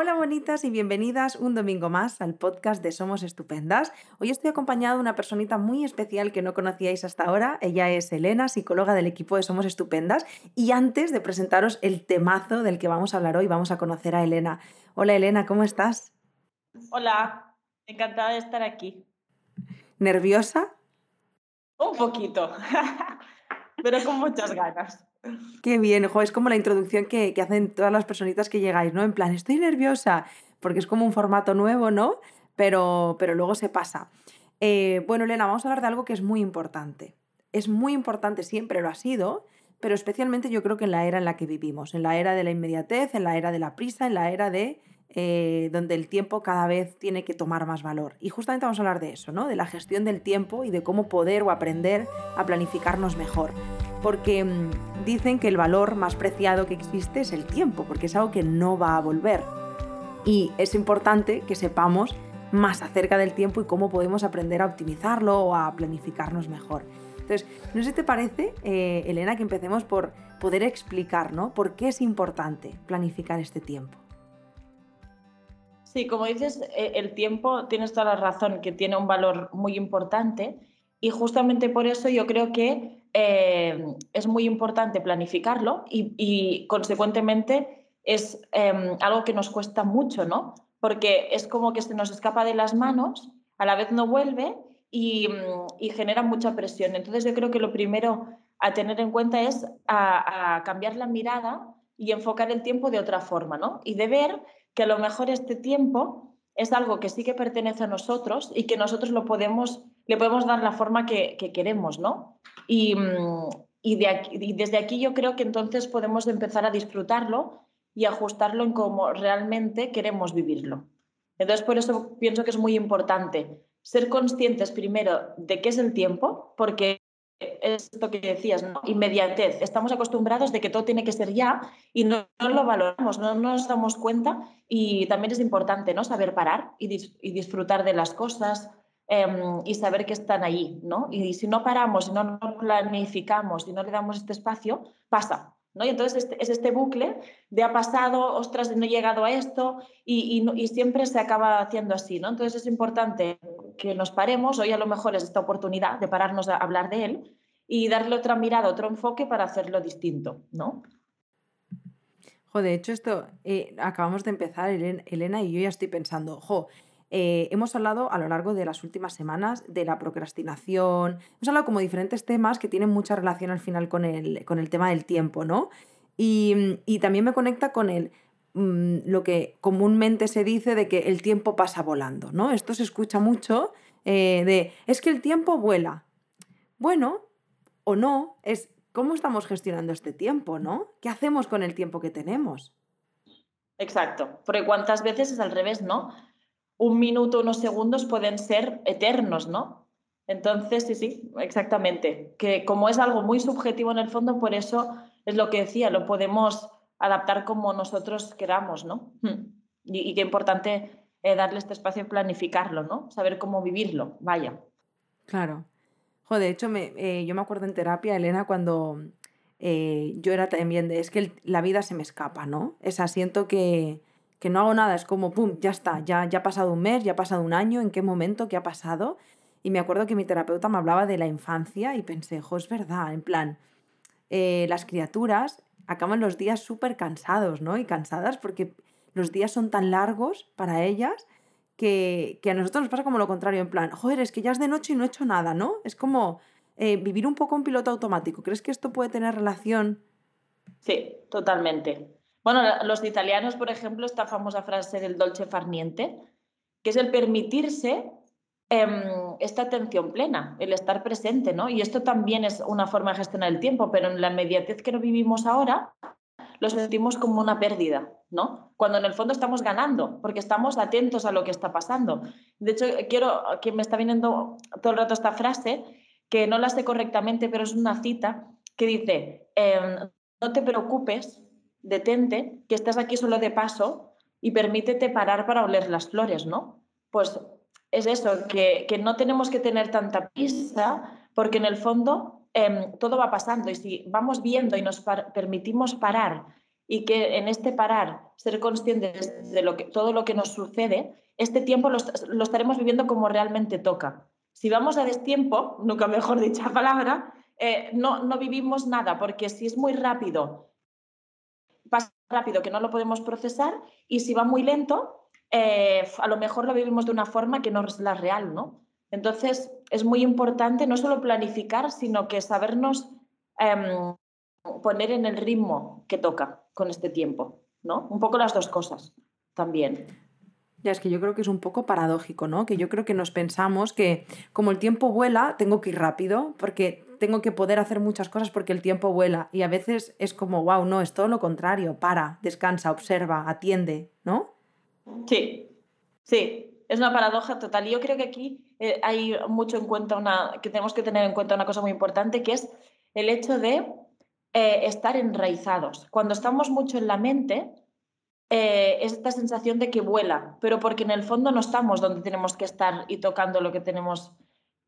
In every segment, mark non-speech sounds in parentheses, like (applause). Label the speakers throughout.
Speaker 1: Hola bonitas y bienvenidas un domingo más al podcast de Somos Estupendas. Hoy estoy acompañada de una personita muy especial que no conocíais hasta ahora. Ella es Elena, psicóloga del equipo de Somos Estupendas. Y antes de presentaros el temazo del que vamos a hablar hoy, vamos a conocer a Elena. Hola Elena, ¿cómo estás?
Speaker 2: Hola, encantada de estar aquí.
Speaker 1: ¿Nerviosa?
Speaker 2: Un poquito, (laughs) pero con muchas ganas.
Speaker 1: Qué bien, es como la introducción que, hacen todas las personitas que llegáis, ¿no? En plan, estoy nerviosa, porque es como un formato nuevo, ¿no? Pero, pero luego se pasa. Eh, bueno, Elena, vamos a hablar de algo que es muy importante. Es muy importante, siempre lo ha sido, pero especialmente yo creo que en la era en la que vivimos, en la era de la inmediatez, en la era de la prisa, en la era de eh, donde el tiempo cada vez tiene que tomar más valor. Y justamente vamos a hablar de eso, ¿no? De la gestión del tiempo y de cómo poder o aprender a planificarnos mejor. Porque mm, dicen que el valor más preciado que existe es el tiempo, porque es algo que no va a volver. Y es importante que sepamos más acerca del tiempo y cómo podemos aprender a optimizarlo o a planificarnos mejor. Entonces, no sé si te parece, eh, Elena, que empecemos por poder explicar, ¿no? ¿Por qué es importante planificar este tiempo?
Speaker 2: Sí, como dices, eh, el tiempo, tienes toda la razón, que tiene un valor muy importante y justamente por eso yo creo que eh, es muy importante planificarlo y, consecuentemente es em, algo que nos cuesta mucho, ¿no? Porque es como que se nos escapa de las manos, a la vez no vuelve y, mm, genera mucha presión. Entonces yo creo que lo primero a tener en cuenta es a, cambiar la mirada y enfocar el tiempo de otra forma, ¿no? Y de ver que a lo mejor este tiempo es algo que sí que pertenece a nosotros y que nosotros lo podemos, le podemos dar la forma que, queremos, ¿no? Y, mm, y, desde aquí yo creo que entonces podemos empezar a disfrutarlo y ajustarlo en cómo realmente queremos vivirlo. Entonces, por eso pienso que es muy importante ser conscientes primero de qué es el tiempo, porque esto que decías, ¿no? inmediatez. Estamos acostumbrados de que todo tiene que ser ya y no, lo valoramos, no, nos damos cuenta y también es importante ¿no? saber parar y, disfrutar de las cosas em, y saber que están ahí. ¿no? Y si no paramos, si no planificamos, si no le damos este espacio, pasa. ¿no? Y entonces este, es este bucle de ha pasado, ostras, no he llegado a esto y, y, siempre se acaba haciendo así. ¿no? Entonces es importante que nos paremos, hoy a lo mejor es esta oportunidad de pararnos a hablar de él y darle otra mirada, otro enfoque para hacerlo distinto, ¿no?
Speaker 1: de hecho esto, eh, acabamos de empezar, Elena, y yo ya estoy pensando, jo, eh, hemos hablado a lo largo de las últimas semanas de la procrastinación, hemos hablado como diferentes temas que tienen mucha relación al final con el, con el tema del tiempo, ¿no? Y, y también me conecta con el, mm, lo que comúnmente se dice de que el tiempo pasa volando, ¿no? Esto se escucha mucho eh, de, es que el tiempo vuela. Bueno, o no, es cómo estamos gestionando este tiempo, ¿no? ¿Qué hacemos con el tiempo que tenemos?
Speaker 2: Exacto, porque cuántas veces es al revés, ¿no? Un minuto, unos segundos pueden ser eternos, ¿no? Entonces, sí, sí, exactamente. Que como es algo muy subjetivo en el fondo, por eso es lo que decía, lo podemos adaptar como nosotros queramos, ¿no? Hmm. Y, qué importante eh, darle este espacio y planificarlo, ¿no? Saber cómo vivirlo, vaya.
Speaker 1: Claro. Joder, de hecho, eh, yo me acuerdo en terapia, Elena, cuando eh, yo era también de, es que la vida se me escapa, ¿no? Esa, siento que, que no hago nada, es como, ¡pum!, ya está, ya, ya ha pasado un mes, ya ha pasado un año, ¿en qué momento, qué ha pasado? Y me acuerdo que mi terapeuta me hablaba de la infancia y pensé, jo, es verdad, en plan, eh, las criaturas acaban los días súper cansados, ¿no? Y cansadas porque los días son tan largos para ellas que, a nosotros nos pasa como lo contrario, en plan, joder, es que ya es de noche y no he hecho nada, ¿no? Es como eh, vivir un poco en piloto automático. ¿Crees que esto puede tener relación?
Speaker 2: Sí, totalmente. Bueno, los italianos, por ejemplo, esta famosa frase del dolce farniente, que es el permitirse em, esta atención plena, el estar presente, ¿no? Y esto también es una forma de gestionar el tiempo, pero en la inmediatez que no vivimos ahora, lo sentimos como una pérdida, ¿no? Cuando en el fondo estamos ganando, porque estamos atentos a lo que está pasando. De hecho, quiero que me está viniendo todo el rato esta frase, que no la sé correctamente, pero es una cita que dice, em, no te preocupes, detente, que estás aquí solo de paso y permítete parar para oler las flores, ¿no? Pues es eso, que, que no tenemos que tener tanta prisa, porque en el fondo Em, todo va pasando y si vamos viendo y nos permitimos parar y que en este parar, ser conscientes de lo que, todo lo que nos sucede, este tiempo lo, lo estaremos viviendo como realmente toca. Si vamos a destiempo, nunca mejor dicha palabra, eh, no, no vivimos nada, porque si es muy rápido, rápido que no lo podemos procesar, y si va muy lento, eh, a lo mejor lo vivimos de una forma que no es la real, ¿no? Entonces, es muy importante no solo planificar, sino que sabernos em, poner en el ritmo que toca con este tiempo, ¿no? Un poco las dos cosas también.
Speaker 1: Ya es que yo creo que es un poco paradójico, ¿no? Que yo creo que nos pensamos que como el tiempo vuela, tengo que ir rápido, porque tengo que poder hacer muchas cosas porque el tiempo vuela. Y a veces es como, wow, no, es todo lo contrario. Para, descansa, observa, atiende, ¿no?
Speaker 2: Sí, sí, es una paradoja total. Y yo creo que aquí eh, hay mucho en cuenta una, que tenemos que tener en cuenta una cosa muy importante, que es el hecho de eh, estar enraizados. Cuando estamos mucho en la mente, eh, es esta sensación de que vuela, pero porque en el fondo no estamos donde tenemos que estar y tocando lo que tenemos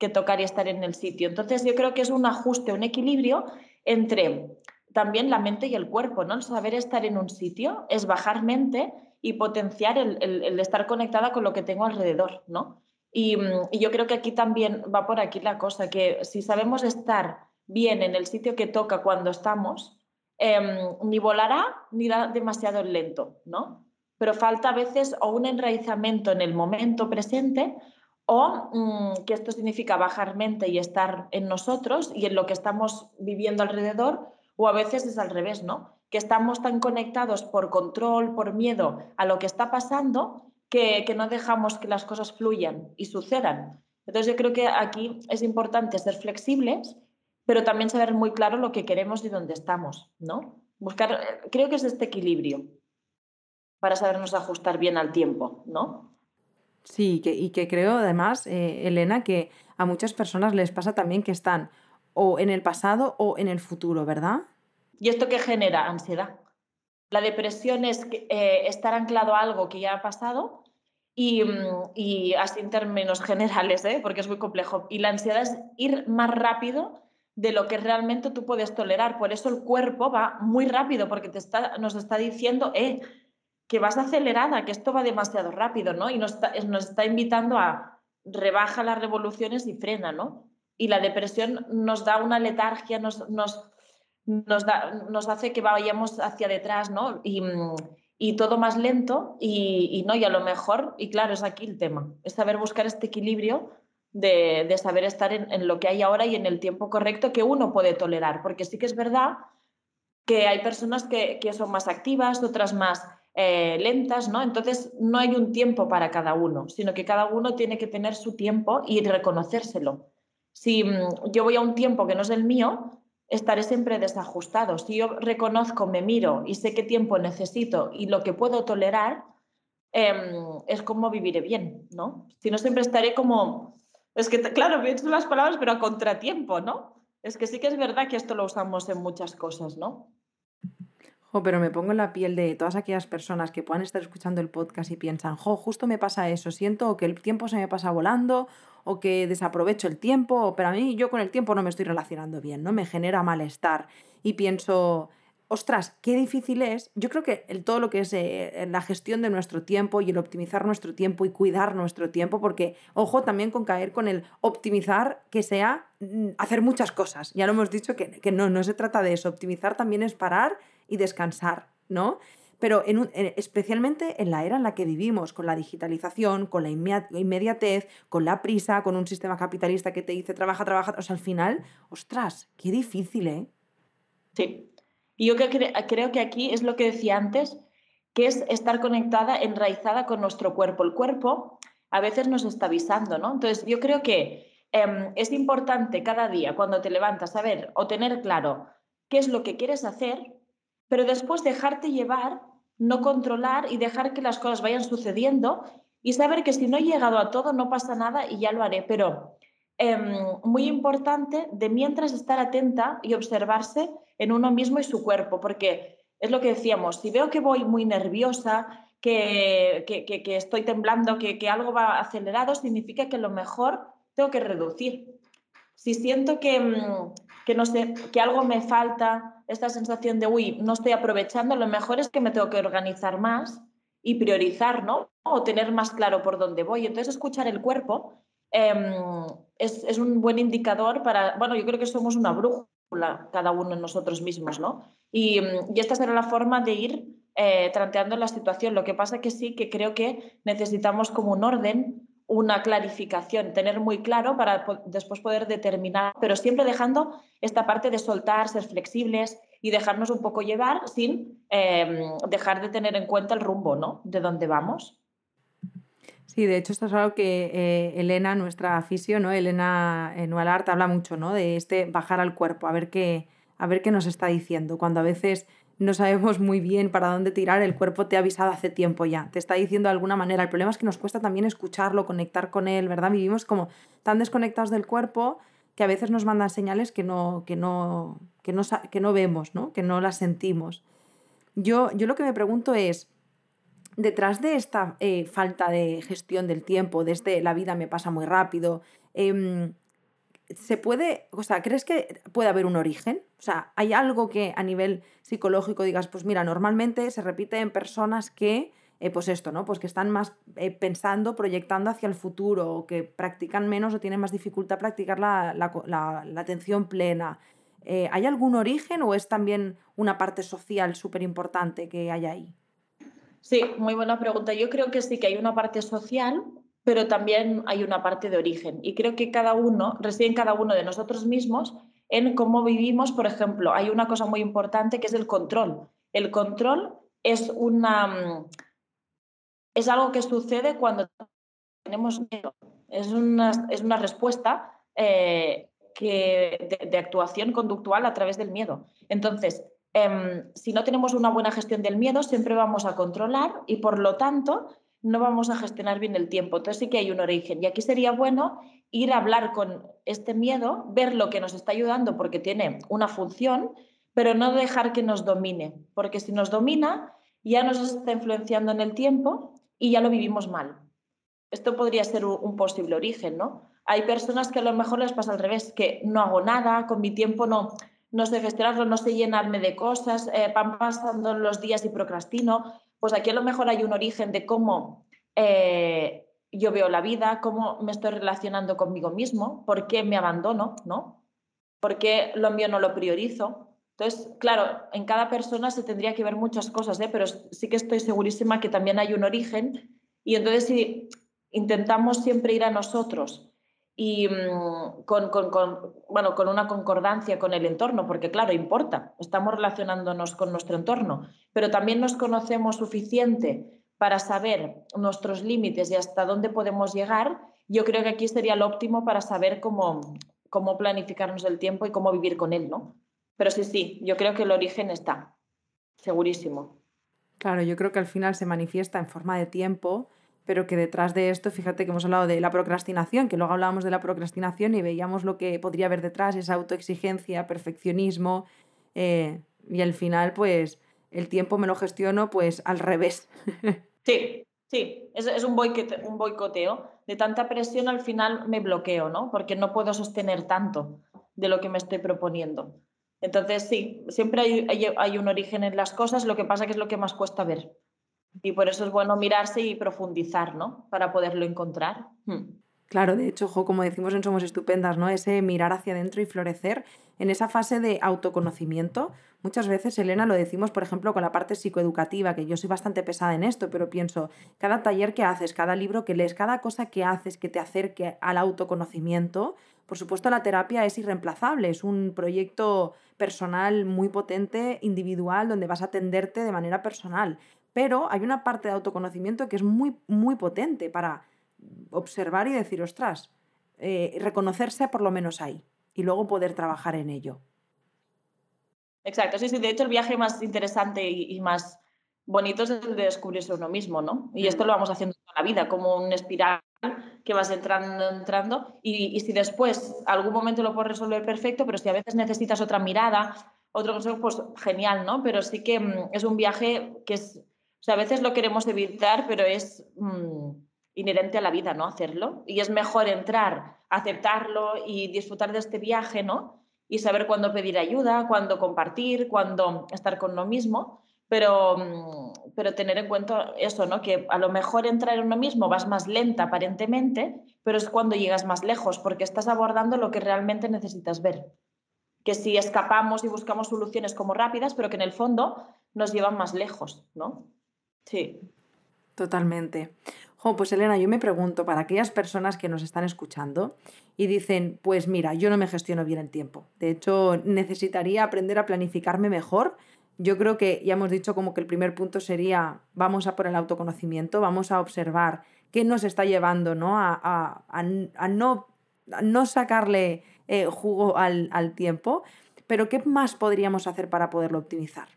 Speaker 2: que tocar y estar en el sitio. Entonces yo creo que es un ajuste, un equilibrio entre también la mente y el cuerpo, ¿no? saber estar en un sitio es bajar mente y potenciar el, estar conectada con lo que tengo alrededor, ¿no? Y, yo creo que aquí también va por aquí la cosa, que si sabemos estar bien en el sitio que toca cuando estamos, Em, ni volará ni da demasiado lento, ¿no? Pero falta a veces o un enraizamiento en el momento presente o mm, que esto significa bajar mente y estar en nosotros y en lo que estamos viviendo alrededor, o a veces es al revés, ¿no? Que estamos tan conectados por control, por miedo a lo que está pasando, que, que no dejamos que las cosas fluyan y sucedan. Entonces yo creo que aquí es importante ser flexibles pero también saber muy claro lo que queremos y dónde estamos, ¿no? Buscar, creo que es este equilibrio para sabernos ajustar bien al tiempo, ¿no?
Speaker 1: Sí, y que creo además, eh, Elena, que a muchas personas les pasa también que están o en el pasado o en el futuro, ¿verdad?
Speaker 2: ¿Y esto qué genera? Ansiedad. La depresión es eh, estar anclado a algo que ya ha pasado y, mm, y así en términos (laughs) generales, ¿eh? porque es muy complejo. Y la ansiedad es ir más rápido de lo que realmente tú puedes tolerar. Por eso el cuerpo va muy rápido, porque te está, nos está diciendo eh, que vas acelerada, que esto va demasiado rápido, ¿no? Y nos está, invitando a rebaja las revoluciones y frena, ¿no? Y la depresión nos da una letargia, nos, nos, da, nos hace que vayamos hacia detrás, ¿no? Y, y todo más lento y, y, no, y a lo mejor, y claro, es aquí el tema, es saber buscar este equilibrio de, saber estar en, lo que hay ahora y en el tiempo correcto que uno puede tolerar, porque sí que es verdad que hay personas que, son más activas, otras más eh, lentas, ¿no? Entonces no hay un tiempo para cada uno, sino que cada uno tiene que tener su tiempo y reconocérselo. Si mm, yo voy a un tiempo que no es el mío, estaré siempre desajustado. Si yo reconozco, me miro y sé qué tiempo necesito y lo que puedo tolerar, em, es como viviré bien, ¿no? Si no, siempre estaré como es que, claro, he las palabras, pero a contratiempo, ¿no? Es que sí que es verdad que esto lo usamos en muchas cosas, ¿no?
Speaker 1: Jo, pero me pongo en la piel de todas aquellas personas que puedan estar escuchando el podcast y piensan, jo, justo me pasa eso, siento que el tiempo se me pasa volando o que desaprovecho el tiempo, pero a mí yo con el tiempo no me estoy relacionando bien, ¿no? Me genera malestar y pienso, ostras, qué difícil es. Yo creo que todo lo que es eh, la gestión de nuestro tiempo y el optimizar nuestro tiempo y cuidar nuestro tiempo, porque ojo también con caer con el optimizar que sea mm, hacer muchas cosas. Ya lo hemos dicho que, no, no se trata de eso. Optimizar también es parar y descansar, ¿no? Pero en especialmente en la era en la que vivimos, con la digitalización, con la inmediatez, con la prisa, con un sistema capitalista que te dice trabaja, trabaja, o sea, al final, ostras, qué difícil, ¿eh?
Speaker 2: Sí, y yo creo que aquí es lo que decía antes, que es estar conectada, enraizada con nuestro cuerpo. El cuerpo a veces nos está avisando, ¿no? Entonces, yo creo que em, es importante cada día cuando te levantas saber o tener claro qué es lo que quieres hacer, pero después dejarte llevar, no controlar y dejar que las cosas vayan sucediendo y saber que si no he llegado a todo no pasa nada y ya lo haré, pero Em, muy importante de mientras estar atenta y observarse en uno mismo y su cuerpo, porque es lo que decíamos, si veo que voy muy nerviosa, que, que, estoy temblando, que, algo va acelerado, significa que lo mejor tengo que reducir. si siento que, mm, que, no sé, que algo me falta, esta sensación de, uy, no estoy aprovechando, lo mejor es que me tengo que organizar más y priorizar, ¿no? O tener más claro por dónde voy. Entonces, escuchar el cuerpo em, es, es, un buen indicador para, bueno, yo creo que somos una brújula cada uno en nosotros mismos, ¿no? Y, mm, y esta será la forma de ir eh, tranteando la situación. Lo que pasa que sí que creo que necesitamos como un orden, una clarificación, tener muy claro para después poder determinar, pero siempre dejando esta parte de soltar, ser flexibles y dejarnos un poco llevar sin em, dejar de tener en cuenta el rumbo, ¿no? De dónde vamos.
Speaker 1: Sí, de hecho esto es algo que eh, Elena, nuestra afición, ¿no? Elena en Nualart habla mucho, ¿no? De este bajar al cuerpo, a ver qué, a ver qué nos está diciendo. Cuando a veces no sabemos muy bien para dónde tirar, el cuerpo te ha avisado hace tiempo ya, te está diciendo de alguna manera. El problema es que nos cuesta también escucharlo, conectar con él, ¿verdad? Vivimos como tan desconectados del cuerpo que a veces nos mandan señales que no, que no, que no, que no vemos, ¿no? que no las sentimos. Yo, yo lo que me pregunto es, detrás de esta eh, falta de gestión del tiempo, desde la vida me pasa muy rápido, em, ¿se puede, o sea, crees que puede haber un origen? O sea, ¿hay algo que a nivel psicológico digas, pues mira, normalmente se repite en personas que, eh, pues esto, ¿no? Pues que están más eh, pensando, proyectando hacia el futuro, o que practican menos o tienen más dificultad practicar la, atención plena. ¿Hay algún origen o es también una parte social súper importante que hay ahí?
Speaker 2: Sí, muy buena pregunta. Yo creo que sí que hay una parte social, pero también hay una parte de origen. Y creo que cada uno, reside en cada uno de nosotros mismos en cómo vivimos. Por ejemplo, hay una cosa muy importante que es el control. El control es una es algo que sucede cuando tenemos miedo. Es una, es una respuesta eh, que, de, de actuación conductual a través del miedo. Entonces, Em, si no tenemos una buena gestión del miedo, siempre vamos a controlar y por lo tanto no vamos a gestionar bien el tiempo. Entonces sí que hay un origen. Y aquí sería bueno ir a hablar con este miedo, ver lo que nos está ayudando porque tiene una función, pero no dejar que nos domine, porque si nos domina ya nos está influenciando en el tiempo y ya lo vivimos mal. Esto podría ser un posible origen, ¿no? Hay personas que a lo mejor les pasa al revés, que no hago nada, con mi tiempo no, no sé gestionarlo, no sé llenarme de cosas, eh, van pasando los días y procrastino, pues aquí a lo mejor hay un origen de cómo eh, yo veo la vida, cómo me estoy relacionando conmigo mismo, por qué me abandono, ¿no? ¿Por qué lo mío no lo priorizo? Entonces, claro, en cada persona se tendría que ver muchas cosas, ¿eh? pero sí que estoy segurísima que también hay un origen y entonces si intentamos siempre ir a nosotros y mm, con, bueno, con una concordancia con el entorno, porque claro, importa, estamos relacionándonos con nuestro entorno, pero también nos conocemos suficiente para saber nuestros límites y hasta dónde podemos llegar, yo creo que aquí sería lo óptimo para saber cómo, cómo planificarnos el tiempo y cómo vivir con él, ¿no? Pero sí, sí, yo creo que el origen está, segurísimo.
Speaker 1: Claro, yo creo que al final se manifiesta en forma de tiempo pero que detrás de esto, fíjate que hemos hablado de la procrastinación, que luego hablábamos de la procrastinación y veíamos lo que podría haber detrás, esa autoexigencia, perfeccionismo, eh, y al final, pues, el tiempo me lo gestiono, pues, al revés. (laughs)
Speaker 2: Sí, sí, es, un, un boicoteo. De tanta presión al final me bloqueo, ¿no? Porque no puedo sostener tanto de lo que me estoy proponiendo. Entonces, sí, siempre hay, hay un origen en las cosas, lo que pasa que es lo que más cuesta ver. Y por eso es bueno mirarse y profundizar, ¿no? Para poderlo encontrar. Hmm.
Speaker 1: Claro, de hecho, como decimos en Somos Estupendas, ¿no? Ese mirar hacia adentro y florecer en esa fase de autoconocimiento. Muchas veces, Elena, lo decimos, por ejemplo, con la parte psicoeducativa, que yo soy bastante pesada en esto, pero pienso, cada taller que haces, cada libro que lees, cada cosa que haces que te acerque al autoconocimiento, por supuesto, la terapia es irreemplazable, es un proyecto personal muy potente, individual, donde vas a atenderte de manera personal. Pero hay una parte de autoconocimiento que es muy, muy potente para observar y decir, ostras, eh, reconocerse por lo menos ahí y luego poder trabajar en ello.
Speaker 2: Exacto, sí, sí, de hecho el viaje más interesante y, más bonito es el de descubrirse uno mismo, ¿no? Y esto mm. lo vamos haciendo toda la vida, como un espiral que vas entrando, entrando, y, y si después algún momento lo puedes resolver perfecto, pero si a veces necesitas otra mirada, otro consejo, pues genial, ¿no? Pero sí que mm, es un viaje que es o sea, a veces lo queremos evitar, pero es, mm, inherente a la vida, ¿no? Hacerlo. Y es mejor entrar, aceptarlo y disfrutar de este viaje, ¿no? Y saber cuándo pedir ayuda, cuándo compartir, cuándo estar con lo mismo, pero, mm, pero tener en cuenta eso, ¿no? Que a lo mejor entrar en uno mismo vas más lenta aparentemente, pero es cuando llegas más lejos, porque estás abordando lo que realmente necesitas ver. Que si escapamos y buscamos soluciones como rápidas, pero que en el fondo nos llevan más lejos, ¿no? Sí.
Speaker 1: Totalmente. pues Elena, yo me pregunto, para aquellas personas que nos están escuchando y dicen, pues mira, yo no me gestiono bien el tiempo. De hecho, necesitaría aprender a planificarme mejor. Yo creo que ya hemos dicho como que el primer punto sería, vamos a por el autoconocimiento, vamos a observar qué nos está llevando ¿no? A, no, no, sacarle eh, jugo al, al tiempo. Pero ¿qué más podríamos hacer para poderlo optimizar?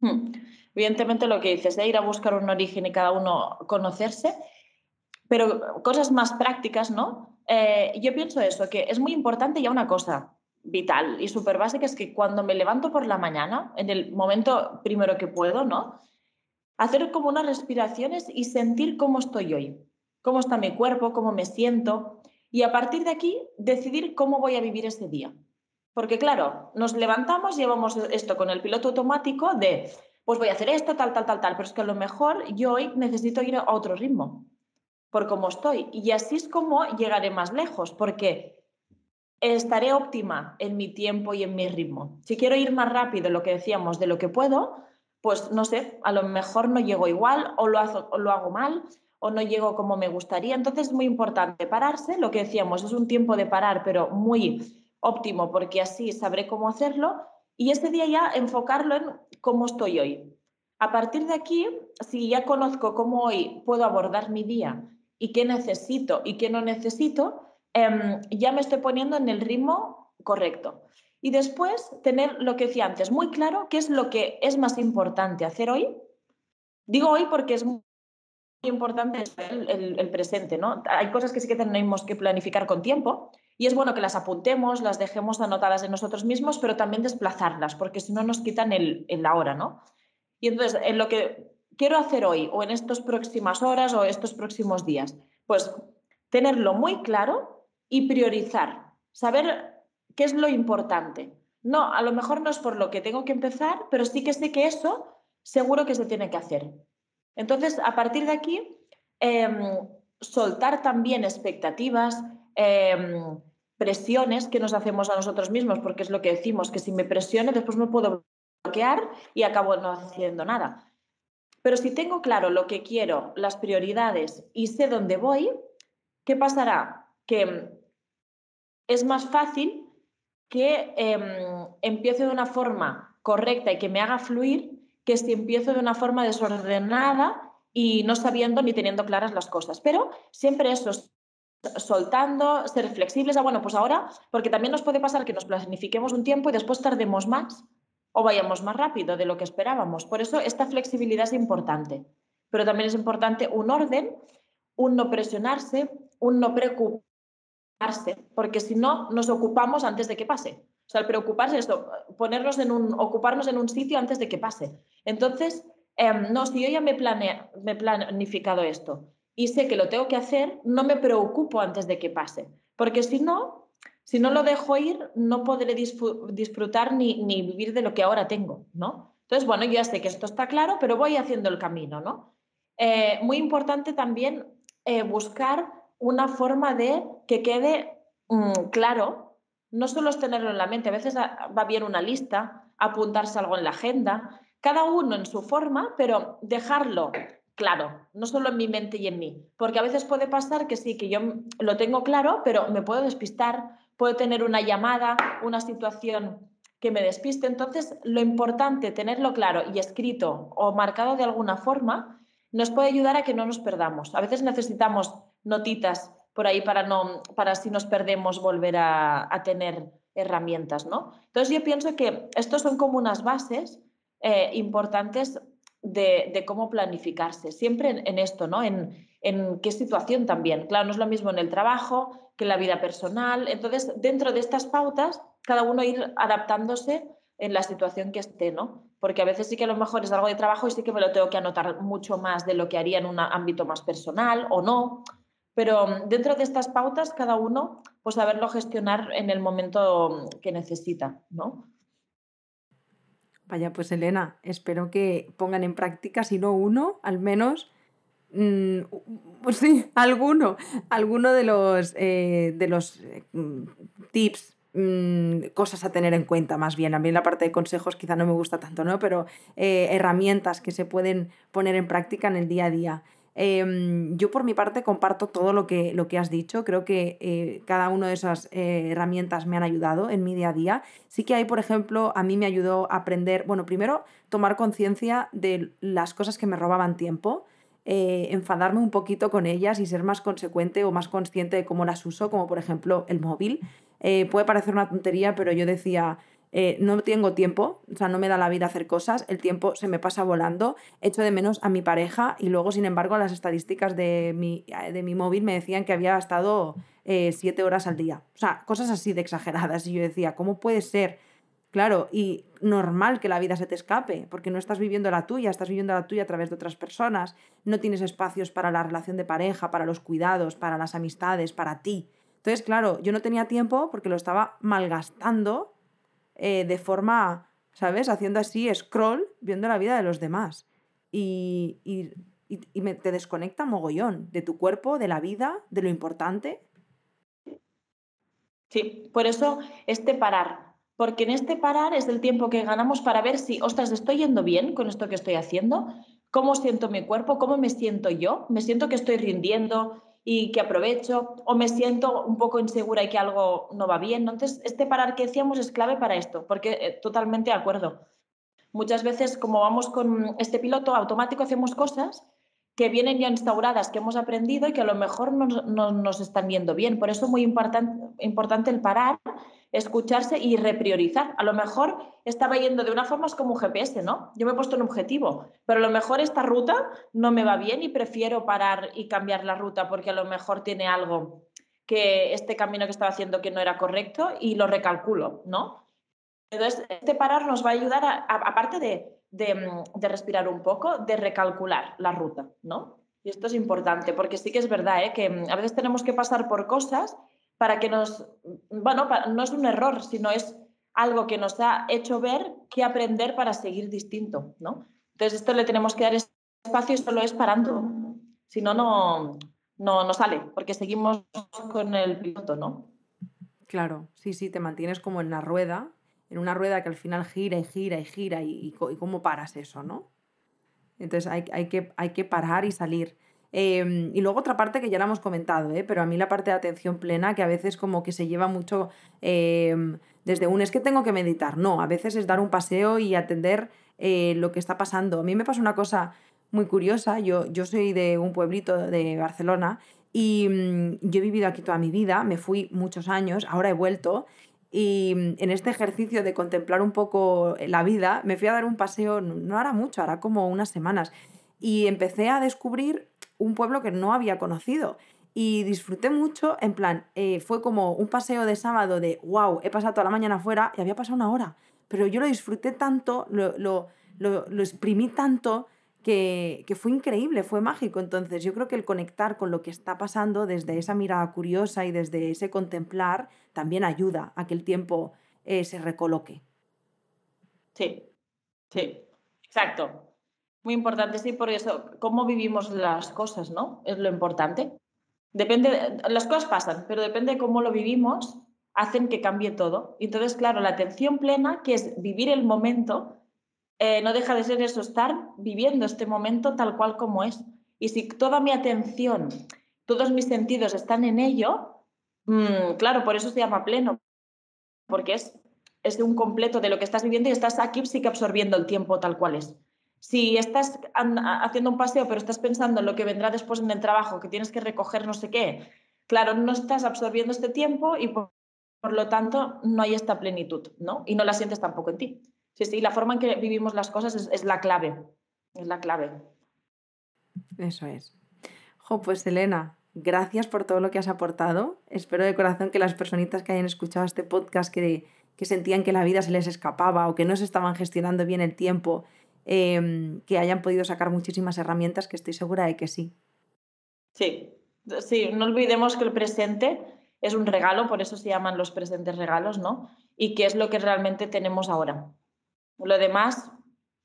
Speaker 2: Hmm. Evidentemente lo que dices, de ir a buscar un origen y cada uno conocerse, pero cosas más prácticas, ¿no? Eh, yo pienso eso, que es muy importante ya una cosa vital y súper básica, es que cuando me levanto por la mañana, en el momento primero que puedo, ¿no? Hacer como unas respiraciones y sentir cómo estoy hoy, cómo está mi cuerpo, cómo me siento, y a partir de aquí decidir cómo voy a vivir ese día. Porque claro, nos levantamos, llevamos esto con el piloto automático de pues voy a hacer esto, tal, tal, tal, tal, pero es que a lo mejor yo hoy necesito ir a otro ritmo, por cómo estoy. Y así es como llegaré más lejos, porque estaré óptima en mi tiempo y en mi ritmo. Si quiero ir más rápido, lo que decíamos, de lo que puedo, pues no sé, a lo mejor no llego igual o lo, hago, o lo hago mal o no llego como me gustaría. Entonces es muy importante pararse, lo que decíamos, es un tiempo de parar, pero muy óptimo, porque así sabré cómo hacerlo y este día ya enfocarlo en cómo estoy hoy. A partir de aquí, si ya conozco cómo hoy puedo abordar mi día y qué necesito y qué no necesito, em, ya me estoy poniendo en el ritmo correcto. Y después tener lo que decía antes, muy claro qué es lo que es más importante hacer hoy. Digo hoy porque es muy importante el, el presente, ¿no? Hay cosas que sí que tenemos que planificar con tiempo, y es bueno que las apuntemos, las dejemos anotadas en nosotros mismos, pero también desplazarlas, porque si no nos quitan el, el ahora, ¿no? Y entonces, en lo que quiero hacer hoy o en estas próximas horas o estos próximos días, pues tenerlo muy claro y priorizar, saber qué es lo importante. No, a lo mejor no es por lo que tengo que empezar, pero sí que sé que eso seguro que se tiene que hacer. Entonces, a partir de aquí, em, soltar también expectativas, em, presiones que nos hacemos a nosotros mismos, porque es lo que decimos, que si me presione después me puedo bloquear y acabo no haciendo nada. Pero si tengo claro lo que quiero, las prioridades y sé dónde voy, ¿qué pasará? Que es más fácil que empiece de una forma correcta y que me haga fluir que si empiezo de una forma desordenada y no sabiendo ni teniendo claras las cosas. Pero siempre eso soltando, ser flexibles. Ah, bueno, pues ahora, porque también nos puede pasar que nos planifiquemos un tiempo y después tardemos más o vayamos más rápido de lo que esperábamos. Por eso esta flexibilidad es importante. Pero también es importante un orden, un no presionarse, un no preocuparse, porque si no, nos ocupamos antes de que pase. Sea, el preocuparse es ponernos en un, ocuparnos en un sitio antes de que pase. Entonces, em, no, si yo ya me, me he planificado esto y sé que lo tengo que hacer, no me preocupo antes de que pase. Porque si no, si no lo dejo ir, no podré disfrutar ni, ni vivir de lo que ahora tengo, ¿no? Entonces, bueno, yo ya sé que esto está claro, pero voy haciendo el camino, ¿no? Eh, muy importante también eh, buscar una forma de que quede mm, claro, no solo es tenerlo en la mente, a veces va bien una lista, apuntarse algo en la agenda, cada uno en su forma, pero dejarlo claro, no solo en mi mente y en mí, porque a veces puede pasar que sí, que yo lo tengo claro, pero me puedo despistar, puedo tener una llamada, una situación que me despiste. Entonces, lo importante, tenerlo claro y escrito o marcado de alguna forma, nos puede ayudar a que no nos perdamos. A veces necesitamos notitas por ahí para, no, para si nos perdemos volver a, tener herramientas, ¿no? Entonces yo pienso que estos son como unas bases eh, importantes de, cómo planificarse, siempre en, esto, ¿no? En, en, qué situación también. Claro, no es lo mismo en el trabajo que en la vida personal. Entonces, dentro de estas pautas, cada uno ir adaptándose en la situación que esté, ¿no? porque a veces sí que a lo mejor es algo de trabajo y sí que me lo tengo que anotar mucho más de lo que haría en un ámbito más personal o no. Pero mm, dentro de estas pautas, cada uno, pues saberlo gestionar en el momento que necesita, ¿no?
Speaker 1: Vaya, pues Elena, espero que pongan en práctica, si no uno, al menos, mm, pues (laughs) sí, alguno, alguno de los, eh, de los tips, mm, cosas a tener en cuenta más bien. A mí la parte de consejos quizá no me gusta tanto, ¿no? Pero eh, herramientas que se pueden poner en práctica en el día a día. Em, yo por mi parte comparto todo lo que, lo que has dicho. Creo que eh, cada una de esas eh, herramientas me han ayudado en mi día a día. Sí que hay, por ejemplo, a mí me ayudó a aprender, bueno, primero tomar conciencia de las cosas que me robaban tiempo. Eh, enfadarme un poquito con ellas y ser más consecuente o más consciente de cómo las uso, como por ejemplo el móvil. puede parecer una tontería, pero yo decía, eh, no tengo tiempo, o sea, no me da la vida hacer cosas, el tiempo se me pasa volando, echo de menos a mi pareja y luego, sin embargo, las estadísticas de mi, de mi móvil me decían que había estado eh, siete horas al día. O sea, cosas así de exageradas. Y yo decía, ¿cómo puede ser? Claro, y normal que la vida se te escape, porque no estás viviendo la tuya, estás viviendo la tuya a través de otras personas, no tienes espacios para la relación de pareja, para los cuidados, para las amistades, para ti. Entonces, claro, yo no tenía tiempo porque lo estaba malgastando eh, de forma, ¿sabes? Haciendo así scroll, viendo la vida de los demás. Y, te desconecta mogollón de tu cuerpo, de la vida, de lo importante.
Speaker 2: Sí, por eso este parar. Porque en este parar es el tiempo que ganamos para ver si, ostras, estoy yendo bien con esto que estoy haciendo, cómo siento mi cuerpo, cómo me siento yo, me siento que estoy rindiendo, y que aprovecho o me siento un poco insegura y que algo no va bien. Entonces, este parar que decíamos es clave para esto, porque eh, totalmente de acuerdo. Muchas veces, como vamos con este piloto automático, hacemos cosas que vienen ya instauradas, que hemos aprendido y que a lo mejor no, nos están viendo bien. Por eso es muy importante, importante el parar, escucharse y repriorizar. A lo mejor estaba yendo de una forma es como un GPS, ¿no? Yo me he puesto un objetivo, pero a lo mejor esta ruta no me va bien y prefiero parar y cambiar la ruta porque a lo mejor tiene algo que este camino que estaba haciendo que no era correcto y lo recalculo, ¿no? Entonces, este parar nos va a ayudar, aparte de Mm, de, respirar un poco, de recalcular la ruta, ¿no? Y esto es importante, porque sí que es verdad ¿eh? que mm, a veces tenemos que pasar por cosas para que nos, mm, bueno, no es un error, sino es algo que nos ha hecho ver qué aprender para seguir distinto, ¿no? Entonces esto le tenemos que dar espacio y solo es parando, si no, no, no sale, porque seguimos con el piloto, ¿no?
Speaker 1: Claro, sí, sí, te mantienes como en la rueda en una rueda que al final gira y gira y gira y, cómo paras eso, ¿no? Entonces hay, hay, que, hay que parar y salir. Em, y luego otra parte que ya la hemos comentado, ¿eh? pero a mí la parte de atención plena, que a veces como que se lleva mucho em, desde un es que tengo que meditar, no, a veces es dar un paseo y atender eh, lo que está pasando. A mí me pasa una cosa muy curiosa, yo, yo soy de un pueblito de Barcelona y mm, yo he vivido aquí toda mi vida, me fui muchos años, ahora he vuelto y mm, en este ejercicio de contemplar un poco la vida, me fui a dar un paseo, no hará mucho, hará como unas semanas, y empecé a descubrir un pueblo que no había conocido. Y disfruté mucho, en plan, eh, fue como un paseo de sábado de, wow, he pasado toda la mañana afuera y había pasado una hora. Pero yo lo disfruté tanto, lo, lo, lo, lo exprimí tanto que, fue increíble, fue mágico. Entonces yo creo que el conectar con lo que está pasando desde esa mirada curiosa y desde ese contemplar también ayuda a que el tiempo eh, se recoloque.
Speaker 2: Sí, sí, exacto. Muy importante, sí, por eso, cómo vivimos las cosas, ¿no? Es lo importante. Depende, las cosas pasan, pero depende de cómo lo vivimos, hacen que cambie todo. Entonces, claro, la atención plena, que es vivir el momento, eh, no deja de ser eso, estar viviendo este momento tal cual como es. Y si toda mi atención, todos mis sentidos están en ello, mm, claro, por eso se llama pleno, porque es, es un completo de lo que estás viviendo y estás aquí sí que absorbiendo el tiempo tal cual es. Si estás haciendo un paseo pero estás pensando en lo que vendrá después en el trabajo, que tienes que recoger no sé qué, claro, no estás absorbiendo este tiempo y por lo tanto no hay esta plenitud, ¿no? Y no la sientes tampoco en ti. Sí, sí, la forma en que vivimos las cosas es, la clave. Es la clave.
Speaker 1: Eso es. Jo, pues Elena, gracias por todo lo que has aportado. Espero de corazón que las personitas que hayan escuchado este podcast que, que sentían que la vida se les escapaba o que no se estaban gestionando bien el tiempo, em, que hayan podido sacar muchísimas herramientas, que estoy segura de que sí.
Speaker 2: Sí, sí, no olvidemos que el presente es un regalo, por eso se llaman los presentes regalos, ¿no? Y que es lo que realmente tenemos ahora. Lo demás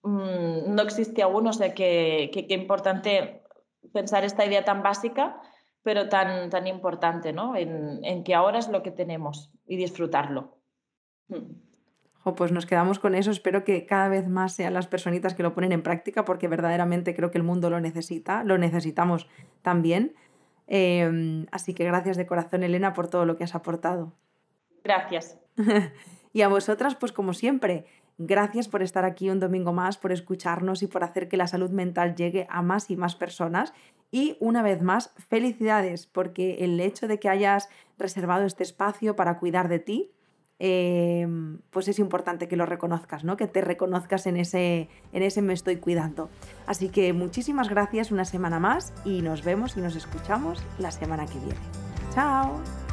Speaker 2: mm, no existe aún, o sea que qué importante pensar esta idea tan básica, pero tan, tan importante, ¿no? En, en que ahora es lo que tenemos y disfrutarlo.
Speaker 1: Mm. pues nos quedamos con eso. Espero que cada vez más sean las personitas que lo ponen en práctica, porque verdaderamente creo que el mundo lo necesita, lo necesitamos también. Em, así que gracias de corazón, Elena, por todo lo que has aportado.
Speaker 2: Gracias. (laughs)
Speaker 1: y a vosotras, pues como siempre, gracias por estar aquí un domingo más, por escucharnos y por hacer que la salud mental llegue a más y más personas. Y una vez más, felicidades, porque el hecho de que hayas reservado este espacio para cuidar de ti, Em, pues es importante que lo reconozcas, ¿no? Que te reconozcas en ese, en ese me estoy cuidando. Así que muchísimas gracias una semana más y nos vemos y nos escuchamos la semana que viene. ¡Chao!